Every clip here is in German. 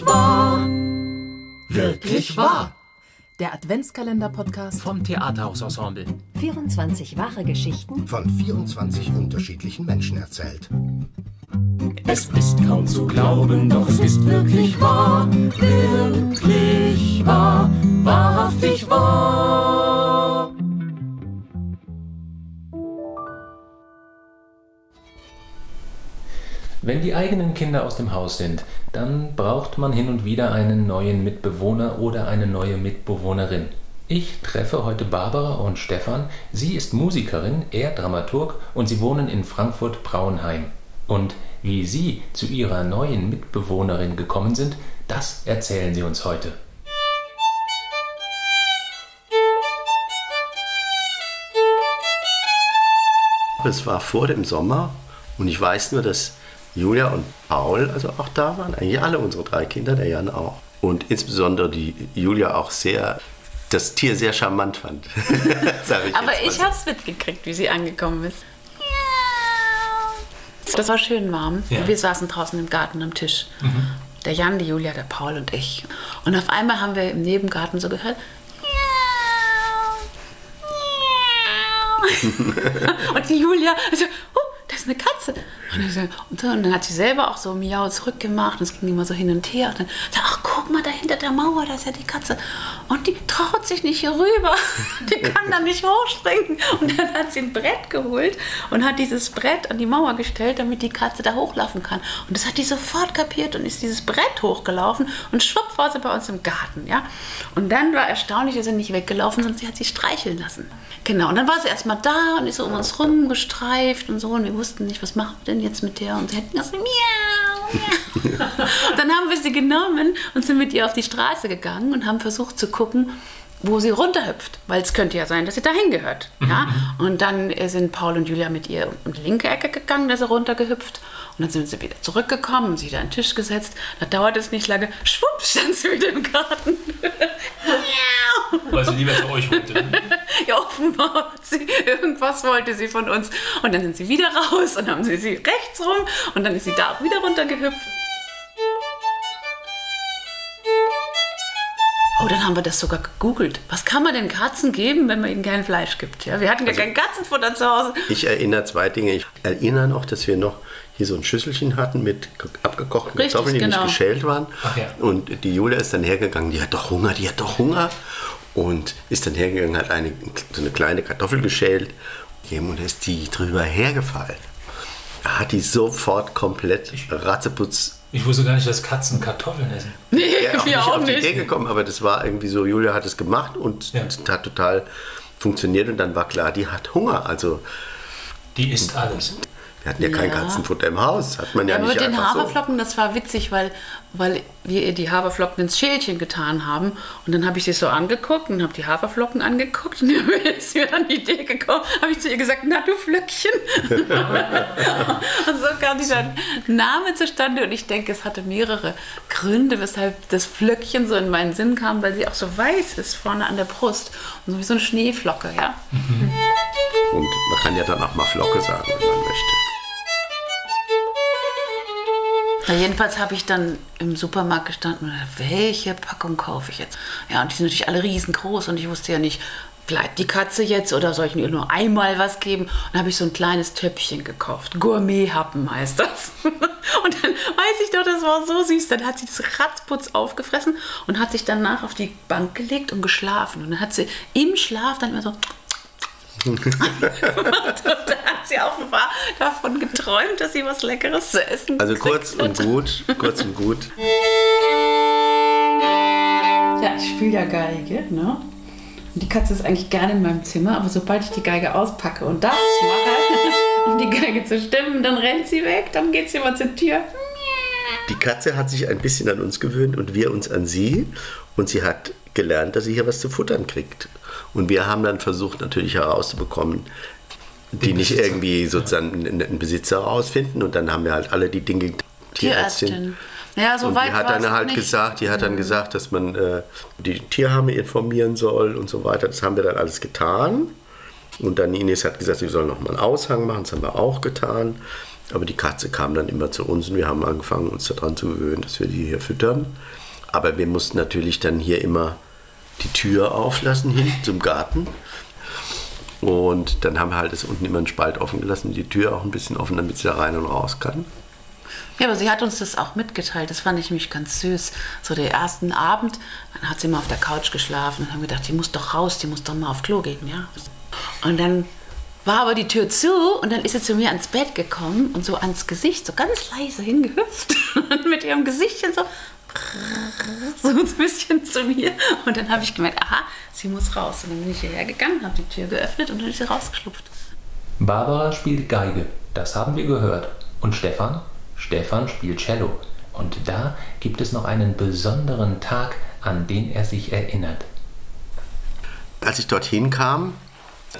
Wirklich wahr. Wirklich wahr. Der Adventskalender-Podcast vom Theaterhausensemble. 24 wahre Geschichten von 24 unterschiedlichen Menschen erzählt. Es ist kaum zu glauben, doch es ist wirklich wahr. Wirklich wahr. Wahrhaftig wahr. Wenn die eigenen Kinder aus dem Haus sind, dann braucht man hin und wieder einen neuen Mitbewohner oder eine neue Mitbewohnerin. Ich treffe heute Barbara und Stefan. Sie ist Musikerin, er Dramaturg und sie wohnen in Frankfurt-Braunheim. Und wie sie zu ihrer neuen Mitbewohnerin gekommen sind, das erzählen sie uns heute. Es war vor dem Sommer und ich weiß nur, dass Julia und Paul also auch da waren, eigentlich alle unsere drei Kinder, der Jan auch. Und insbesondere die Julia auch sehr, das Tier sehr charmant fand. ich Aber ich habe es mitgekriegt, wie sie angekommen ist. Das war schön warm. Ja. Wir saßen draußen im Garten am Tisch. Mhm. Der Jan, die Julia, der Paul und ich. Und auf einmal haben wir im Nebengarten so gehört. und die Julia, also, oh, das ist eine Katze. Und dann, und dann, hat sie selber auch so Miau zurückgemacht und es ging immer so hin und her. Und dann sagt, ach guck mal, da hinter der Mauer, da ist ja die Katze. Und die traut sich nicht hier rüber. Die kann da nicht hochspringen. Und dann hat sie ein Brett geholt und hat dieses Brett an die Mauer gestellt, damit die Katze da hochlaufen kann. Und das hat die sofort kapiert und ist dieses Brett hochgelaufen und schwupp war sie bei uns im Garten. Ja? Und dann war erstaunlich, dass sie nicht weggelaufen, sondern sie hat sich streicheln lassen. Genau, und dann war sie erstmal da und ist so um uns rumgestreift und so. Und wir wussten nicht, was machen wir denn jetzt mit der? Und sie hätten gesagt, miau, miau. dann haben wir sie genommen und sind mit ihr auf die Straße gegangen und haben versucht zu gucken, wo sie runterhüpft, weil es könnte ja sein, dass sie dahin gehört. Ja? Mhm. Und dann sind Paul und Julia mit ihr um die linke Ecke gegangen, da ist sie runtergehüpft. Und dann sind sie wieder zurückgekommen, sie wieder an den Tisch gesetzt. Da dauert es nicht lange, schwupp, stand sie wieder im Garten. weil sie lieber zu euch wollte. Ne? ja, offenbar. Sie, irgendwas wollte sie von uns. Und dann sind sie wieder raus und haben sie sie rechts rum und dann ist sie da wieder runtergehüpft. Oh, dann haben wir das sogar gegoogelt. Was kann man den Katzen geben, wenn man ihnen kein Fleisch gibt? Ja, wir hatten ja also, kein Katzenfutter zu Hause. Ich erinnere zwei Dinge. Ich erinnere noch, dass wir noch hier so ein Schüsselchen hatten mit abgekochten Richtig, Kartoffeln, die genau. nicht geschält waren. Ja. Und die Julia ist dann hergegangen, die hat doch Hunger, die hat doch Hunger. Und ist dann hergegangen, hat eine, so eine kleine Kartoffel geschält und ist die drüber hergefallen. Hat die sofort komplett ratzeputz ich wusste gar nicht, dass Katzen Kartoffeln essen. Nee, ja, auch wir nicht auch auf die Idee gekommen, aber das war irgendwie so, Julia hat es gemacht und ja. es hat total funktioniert und dann war klar, die hat Hunger. Also die isst alles. Wir hatten ja, ja. kein Katzenfutter im Haus, hat man ja, ja nicht mit den Haferflocken, so. das war witzig, weil, weil wir ihr die Haferflocken ins Schälchen getan haben und dann habe ich sie so angeguckt und habe die Haferflocken angeguckt und dann ist mir dann die Idee gekommen, habe ich zu ihr gesagt, na du Flöckchen. und so kam dieser Name zustande und ich denke, es hatte mehrere Gründe, weshalb das Flöckchen so in meinen Sinn kam, weil sie auch so weiß ist vorne an der Brust und so wie so eine Schneeflocke, ja. Mhm. Und man kann ja dann auch mal Flocke sagen, wenn man möchte. Na, jedenfalls habe ich dann im Supermarkt gestanden und gedacht, welche Packung kaufe ich jetzt? Ja, und die sind natürlich alle riesengroß und ich wusste ja nicht, bleibt die Katze jetzt oder soll ich ihr nur einmal was geben? Und dann habe ich so ein kleines Töpfchen gekauft. Gourmet-Happen heißt das. Und dann weiß ich doch, das war so süß. Dann hat sie das Ratzputz aufgefressen und hat sich danach auf die Bank gelegt und geschlafen. Und dann hat sie im Schlaf dann immer so da hat sie offenbar davon geträumt, dass sie was Leckeres zu essen Also kurz und gut, kurz und gut. Ja, ich spiele ja Geige, ne? Und die Katze ist eigentlich gerne in meinem Zimmer, aber sobald ich die Geige auspacke und das mache, um die Geige zu stimmen, dann rennt sie weg, dann geht sie mal zur Tür. Die Katze hat sich ein bisschen an uns gewöhnt und wir uns an sie. Und sie hat gelernt, dass sie hier was zu futtern kriegt. Und wir haben dann versucht natürlich herauszubekommen, die nicht irgendwie sozusagen einen Besitzer herausfinden. Und dann haben wir halt alle die Dinge Tierärztin. Tierärztin. Ja, so und weit die hat dann halt nicht. gesagt, die hat dann mhm. gesagt, dass man äh, die Tierheime informieren soll und so weiter. Das haben wir dann alles getan. Und dann Ines hat gesagt, sie sollen noch mal einen Aushang machen. Das haben wir auch getan. Aber die Katze kam dann immer zu uns und wir haben angefangen, uns daran zu gewöhnen, dass wir die hier füttern. Aber wir mussten natürlich dann hier immer die Tür auflassen hin zum Garten. Und dann haben wir halt das unten immer einen Spalt offen gelassen, die Tür auch ein bisschen offen, damit sie da rein und raus kann. Ja, aber sie hat uns das auch mitgeteilt. Das fand ich mich ganz süß. So der ersten Abend, dann hat sie mal auf der Couch geschlafen und haben gedacht, die muss doch raus, die muss doch mal auf Klo gehen, ja. Und dann war aber die Tür zu und dann ist sie zu mir ans Bett gekommen und so ans Gesicht, so ganz leise hingehüpft und mit ihrem Gesichtchen so so ein bisschen zu mir. Und dann habe ich gemerkt, aha, sie muss raus. Und dann bin ich hierher gegangen, habe die Tür geöffnet und dann ist sie rausgeschlupft. Barbara spielt Geige, das haben wir gehört. Und Stefan? Stefan spielt Cello. Und da gibt es noch einen besonderen Tag, an den er sich erinnert. Als ich dorthin kam,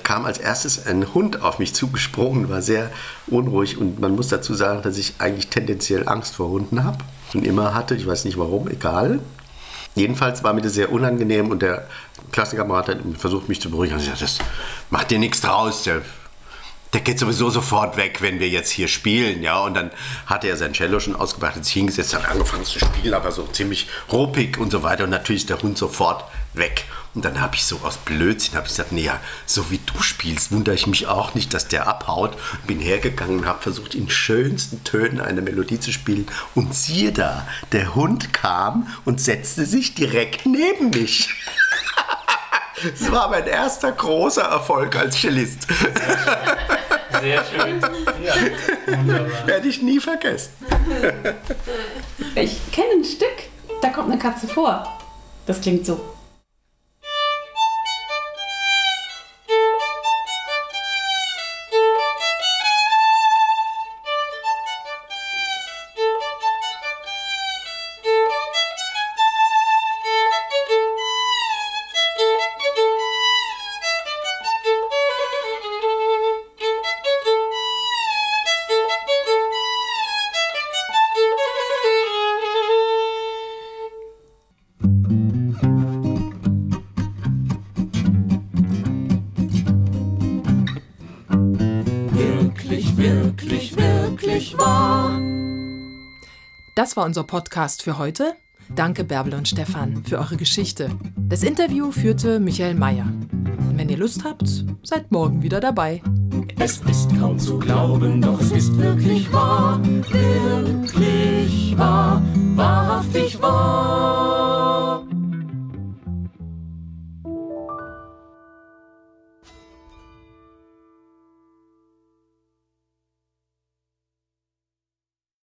kam als erstes ein Hund auf mich zugesprungen, war sehr unruhig und man muss dazu sagen, dass ich eigentlich tendenziell Angst vor Hunden habe und immer hatte, ich weiß nicht warum, egal. Jedenfalls war mir das sehr unangenehm und der Klassenkamerad hat versucht mich zu beruhigen. Er hat gesagt, das macht dir nichts draus, der der geht sowieso sofort weg, wenn wir jetzt hier spielen, ja. Und dann hatte er sein Cello schon ausgebracht, hat sich hingesetzt, hat angefangen zu spielen, aber so ziemlich ruppig und so weiter. Und natürlich ist der Hund sofort weg. Und dann habe ich so aus Blödsinn habe ich gesagt, nee, ja, so wie du spielst, wundere ich mich auch nicht, dass der abhaut. Bin hergegangen und habe versucht, in schönsten Tönen eine Melodie zu spielen. Und siehe da, der Hund kam und setzte sich direkt neben mich. Das war mein erster großer Erfolg als Cellist. Sehr schön. Ja, wunderbar. Werde ich nie vergessen. Ich kenne ein Stück, da kommt eine Katze vor. Das klingt so. Das war unser Podcast für heute. Danke Bärbel und Stefan für eure Geschichte. Das Interview führte Michael Mayer. Wenn ihr Lust habt, seid morgen wieder dabei. Es ist kaum zu glauben, doch es ist wirklich wahr, wirklich